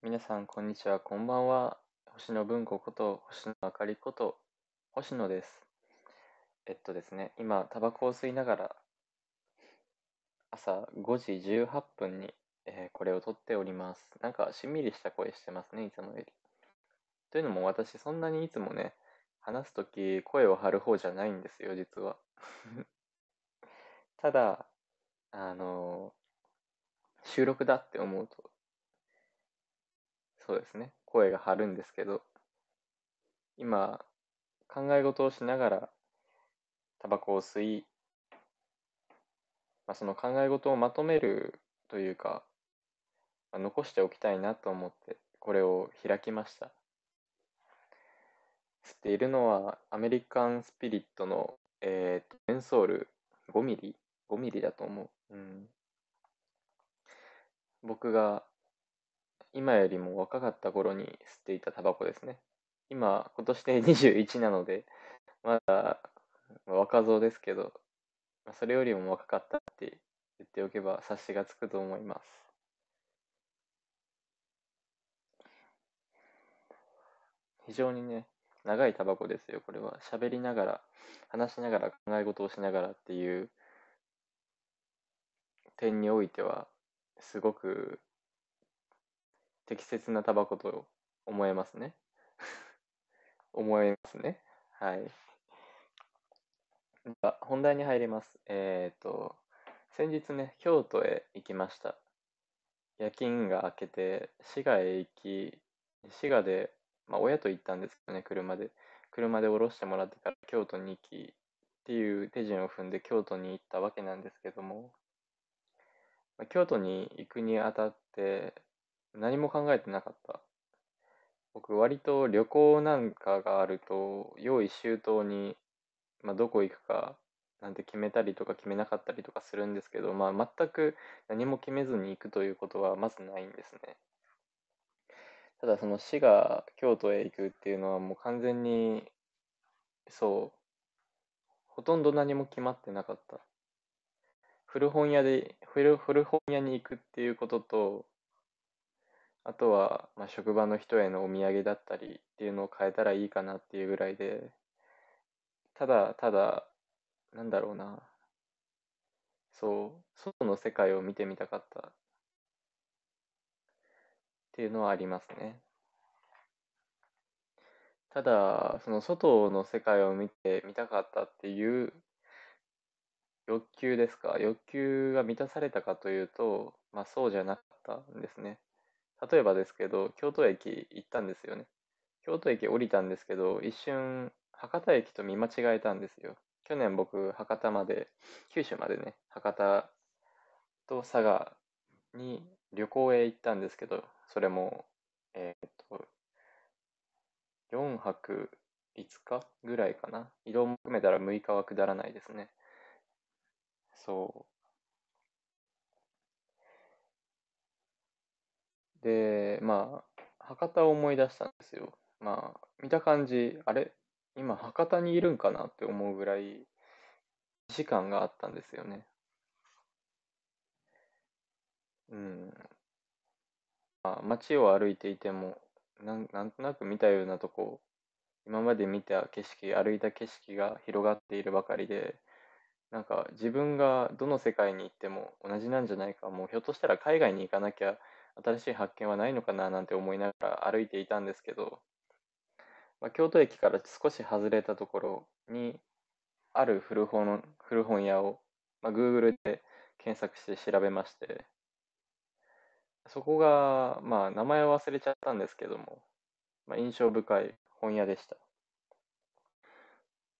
皆さん、こんにちは、こんばんは。星野文子こと星野あかりこと星野です。えっとですね、今、タバコを吸いながら朝5時18分に、えーこれを撮っております。なんか、しんみりした声してますね、いつもより。というのも、私、そんなにいつもね、話すとき、声を張る方じゃないんですよ、実は。ただ、あの収録だって思うと、そうですね、声が張るんですけど、今、考え事をしながら、タバコを吸い、まあ、その考え事をまとめるというか、まあ残しておきたいなと思って、これを開きました。吸っているのは、アメリカンスピリットの、えー、メンソール5ミリ ?5 ミリだと思う。うん。僕が今よりも若かった頃に吸っていたタバコですね。今、今年で 21なので、まだ若造ですけど、それよりも若かったって言っておけば察しがつくと思います。非常にね、長いタバコですよ、これは。喋りながら、話しながら、考え事をしながらっていう点においては、すごく適切なタバコと思えますね。思えますね。はい。本題に入ります。えっと、先日ね、京都へ行きました。夜勤が明けて、滋賀へ行き、滋賀で、まあ、親と行ったんですけどね、車で。車で降ろしてもらってから京都に行き、っていう手順を踏んで京都に行ったわけなんですけども、まあ京都に行くにあたって何も考えてなかった。僕、割と旅行なんかがあると、用意周到に、まあ、どこ行くかなんて決めたりとか決めなかったりとかするんですけど、まあ、全く何も決めずに行くということはまずないんですね。ただ、その滋賀、京都へ行くっていうのはもう完全に、そう、ほとんど何も決まってなかった。古本屋で、古、古本屋に行くっていうことと、あとは、まあ、職場の人へのお土産だったりっていうのを変えたらいいかなっていうぐらいで、ただただ、なんだろうな、そう、外の世界を見てみたかったっていうのはありますね。ただ、その外の世界を見てみたかったっていう欲求ですか、欲求が満たされたかというと、まあそうじゃなかったんですね。例えばですけど、京都駅行ったんですよね。京都駅降りたんですけど、一瞬、博多駅と見間違えたんですよ。去年僕、博多まで、九州までね、博多と佐賀に旅行へ行ったんですけど、それも、えーっと、4泊5日ぐらいかな。移動も含めたら6日は下らないですね。そう。で、まあ、博多を思い出したんですよ。まあ、見た感じ、あれ今博多にいるんかなって思うぐらい時間があったんですよね。うん。まあ、街を歩いていても、なん、なんとなく見たようなとこ、今まで見た景色、歩いた景色が広がっているばかりで、なんか自分がどの世界に行っても同じなんじゃないか、もうひょっとしたら海外に行かなきゃ新しい発見はないのかななんて思いながら歩いていたんですけど、まあ、京都駅から少し外れたところにある古本、古本屋を、まあ、Google で検索して調べまして、そこが、まあ名前を忘れちゃったんですけども、まあ、印象深い本屋でした。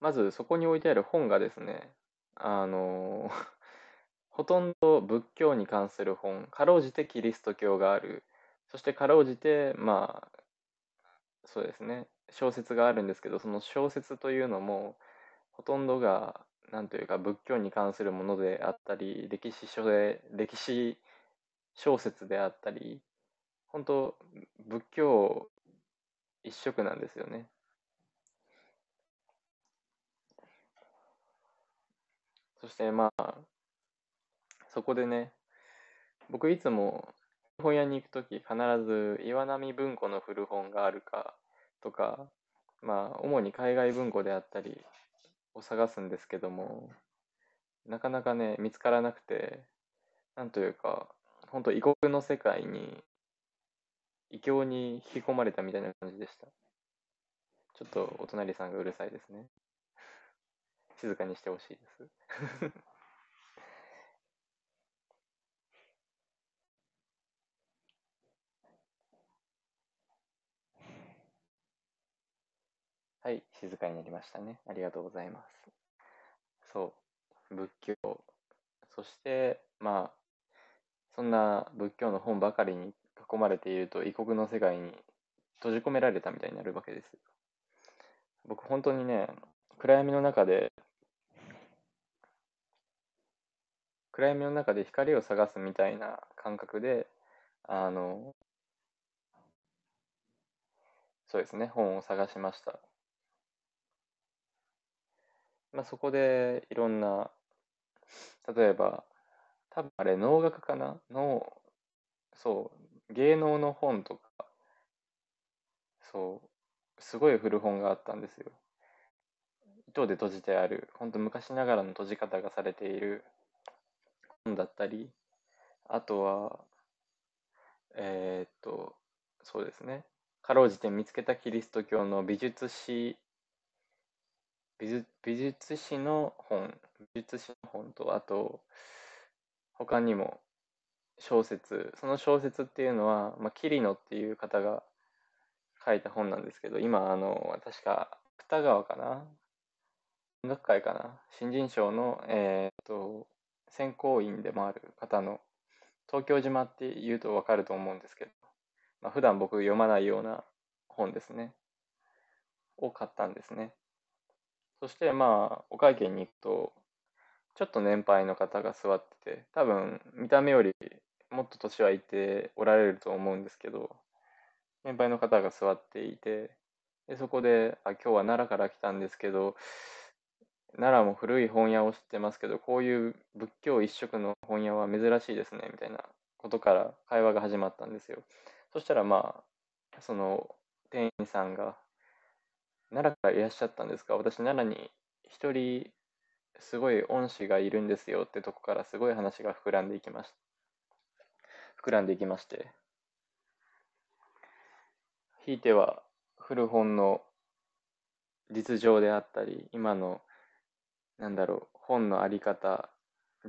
まずそこに置いてある本がですね、あのほとんど仏教に関する本、かろうじてキリスト教がある、そしてかろうじて、まあ、そうですね、小説があるんですけど、その小説というのも、ほとんどが、なんというか、仏教に関するものであったり、歴史書で、歴史小説であったり、本当、仏教一色なんですよね。そしてまあ、そこでね、僕いつも本屋に行くとき必ず岩波文庫の古本があるかとか、まあ、主に海外文庫であったりを探すんですけども、なかなかね、見つからなくて、なんというか、本当異国の世界に、異教に引き込まれたみたいな感じでした。ちょっとお隣さんがうるさいですね。静かにしてほしいです。はい、静かになりましたね。ありがとうございます。そう、仏教。そして、まあ、そんな仏教の本ばかりに囲まれていると異国の世界に閉じ込められたみたいになるわけです。僕本当にね、暗闇の中で、暗闇の中で光を探すみたいな感覚で、あの、そうですね、本を探しました。まあ、そこでいろんな、例えば、多分あれ能楽かな？の、そう、芸能の本とか、そう、すごい古本があったんですよ。糸で閉じてある、本当昔ながらの閉じ方がされている本だったり、あとは、えー、っと、そうですね。かろうじて見つけたキリスト教の美術史、美術美術史の本、美術史の本と、あと、他にも小説、その小説っていうのは、まあ、桐野っていう方が書いた本なんですけど、今、あの、確か、芥川かな？音楽会かな？新人賞の、えー、っと、選考員でもある方の、東京島って言うとわかると思うんですけど、まあ、普段僕読まないような本ですね。を買ったんですね。そしてまあ、お会計に行くと、ちょっと年配の方が座ってて、多分見た目よりもっと年はいておられると思うんですけど、年配の方が座っていて、でそこであ、今日は奈良から来たんですけど、奈良も古い本屋を知ってますけど、こういう仏教一色の本屋は珍しいですね、みたいなことから会話が始まったんですよ。そしたらまあ、その店員さんが、奈良からいらっしゃったんですか？私奈良に一人すごい恩師がいるんですよってとこからすごい話が膨らんでいきました。膨らんでいきまして、ひいては古本の実情であったり、今の、なんだろう、本のあり方、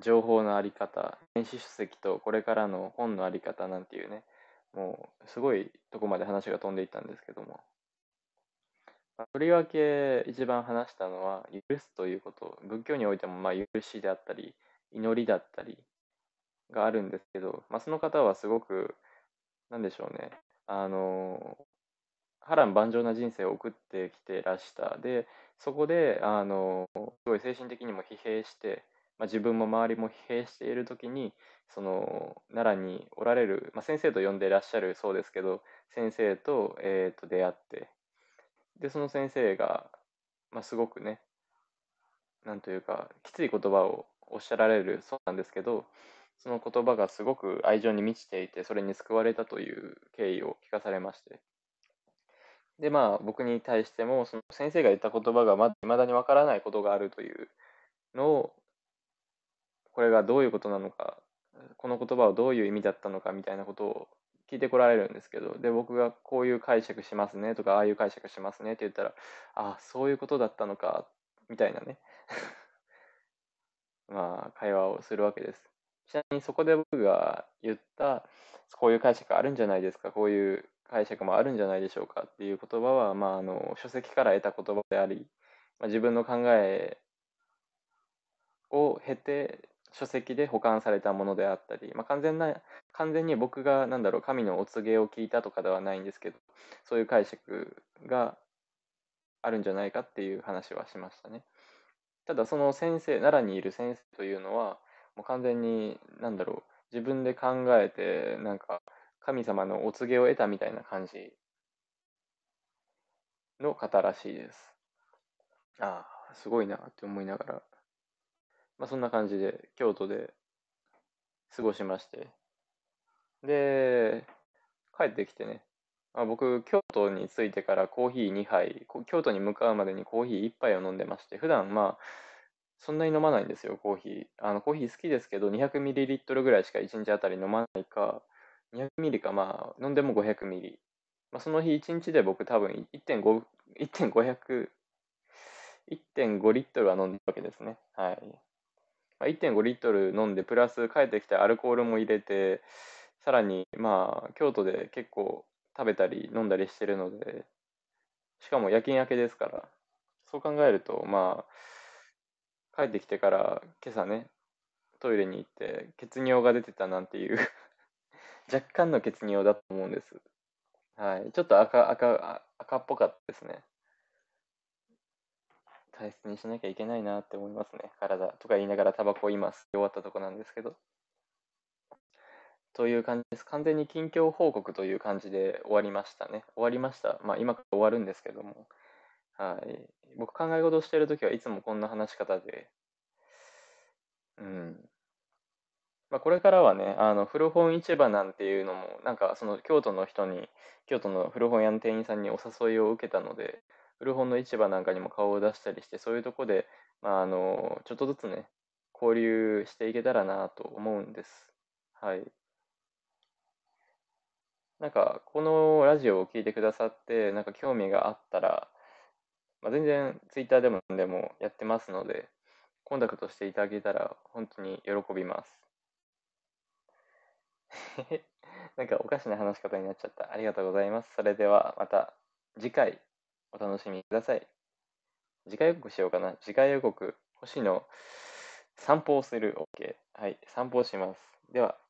情報のあり方、電子書籍とこれからの本のあり方なんていうね、もうすごいとこまで話が飛んでいったんですけども、とりわけ一番話したのは、許すということ、仏教においてもまあ許しであったり、祈りだったりがあるんですけど、まあ、その方はすごく、なんでしょうね、あの、波乱万丈な人生を送ってきてらした。で、そこで、あの、すごい精神的にも疲弊して、まあ、自分も周りも疲弊している時に、その奈良におられる、まあ、先生と呼んでいらっしゃるそうですけど、先生と,、えー、と出会って、で、その先生が、まあ、すごくね、なんというか、きつい言葉をおっしゃられるそうなんですけど、その言葉がすごく愛情に満ちていて、それに救われたという経緯を聞かされまして。で、まあ、僕に対しても、その先生が言った言葉がまだにわからないことがあるというのを、これがどういうことなのか、この言葉はどういう意味だったのかみたいなことを聞いてこられるんですけど、で、僕がこういう解釈しますねとか、ああいう解釈しますねって言ったら、ああ、そういうことだったのか、みたいなね まあ、会話をするわけです。ちなみにそこで僕が言った、こういう解釈あるんじゃないですか、こういう解釈もあるんじゃないでしょうかっていう言葉は、まあ、あの書籍から得た言葉であり、まあ、自分の考えを経て書籍で保管されたものであったり、まあ、完全な完全に僕がなんだろう神のお告げを聞いたとかではないんですけどそういう解釈があるんじゃないかっていう話はしましたね。ただその先生奈良にいる先生というのはもう完全になんだろう自分で考えてなんか神様のお告げを得たみたいな感じの方らしいです。ああ、すごいなって思いながら、まあ、そんな感じで京都で過ごしまして、で、帰ってきてね、まあ、僕、京都に着いてからコーヒー2杯、京都に向かうまでにコーヒー1杯を飲んでまして、普段まあ、そんなに飲まないんですよ、コーヒー。あのコーヒー好きですけど、200ml ぐらいしか1日あたり飲まないか、200ml か、まあ、飲んでも 500ml。まあ、その日1日で僕多分1.5、1.500、1.5リットルは飲んだわけですね。はい。まあ、1.5リットル飲んで、プラス帰ってきてアルコールも入れて、さらに、まあ、京都で結構食べたり飲んだりしてるので、しかも夜勤明けですから、そう考えると、まあ、帰ってきてから今朝ね、トイレに行って血尿が出てたなんていう 若干の血尿だと思うんです。はい。ちょっと赤、赤、赤っぽかったですね。大切にしなきゃいけないなって思いますね。体とか言いながらタバコを今吸い終わったとこなんですけど。という感じです。完全に近況報告という感じで終わりましたね。終わりました。まあ今から終わるんですけども。はい。僕考え事をしているときはいつもこんな話し方で。うん。まあ、これからはね、あの古本市場なんていうのも、なんかその京都の人に、京都の古本屋の店員さんにお誘いを受けたので、古本の市場なんかにも顔を出したりして、そういうとこで、まあ、あのちょっとずつね、交流していけたらなと思うんです。はい。なんか、このラジオを聞いてくださって、なんか興味があったら、まあ、全然 Twitter でもでもやってますので、コンタクトしていただけたら本当に喜びます。なんかおかしな話し方になっちゃった。ありがとうございます。それではまた次回お楽しみください。次回予告しようかな。次回予告、星野散歩をする OK。はい、散歩をします。では。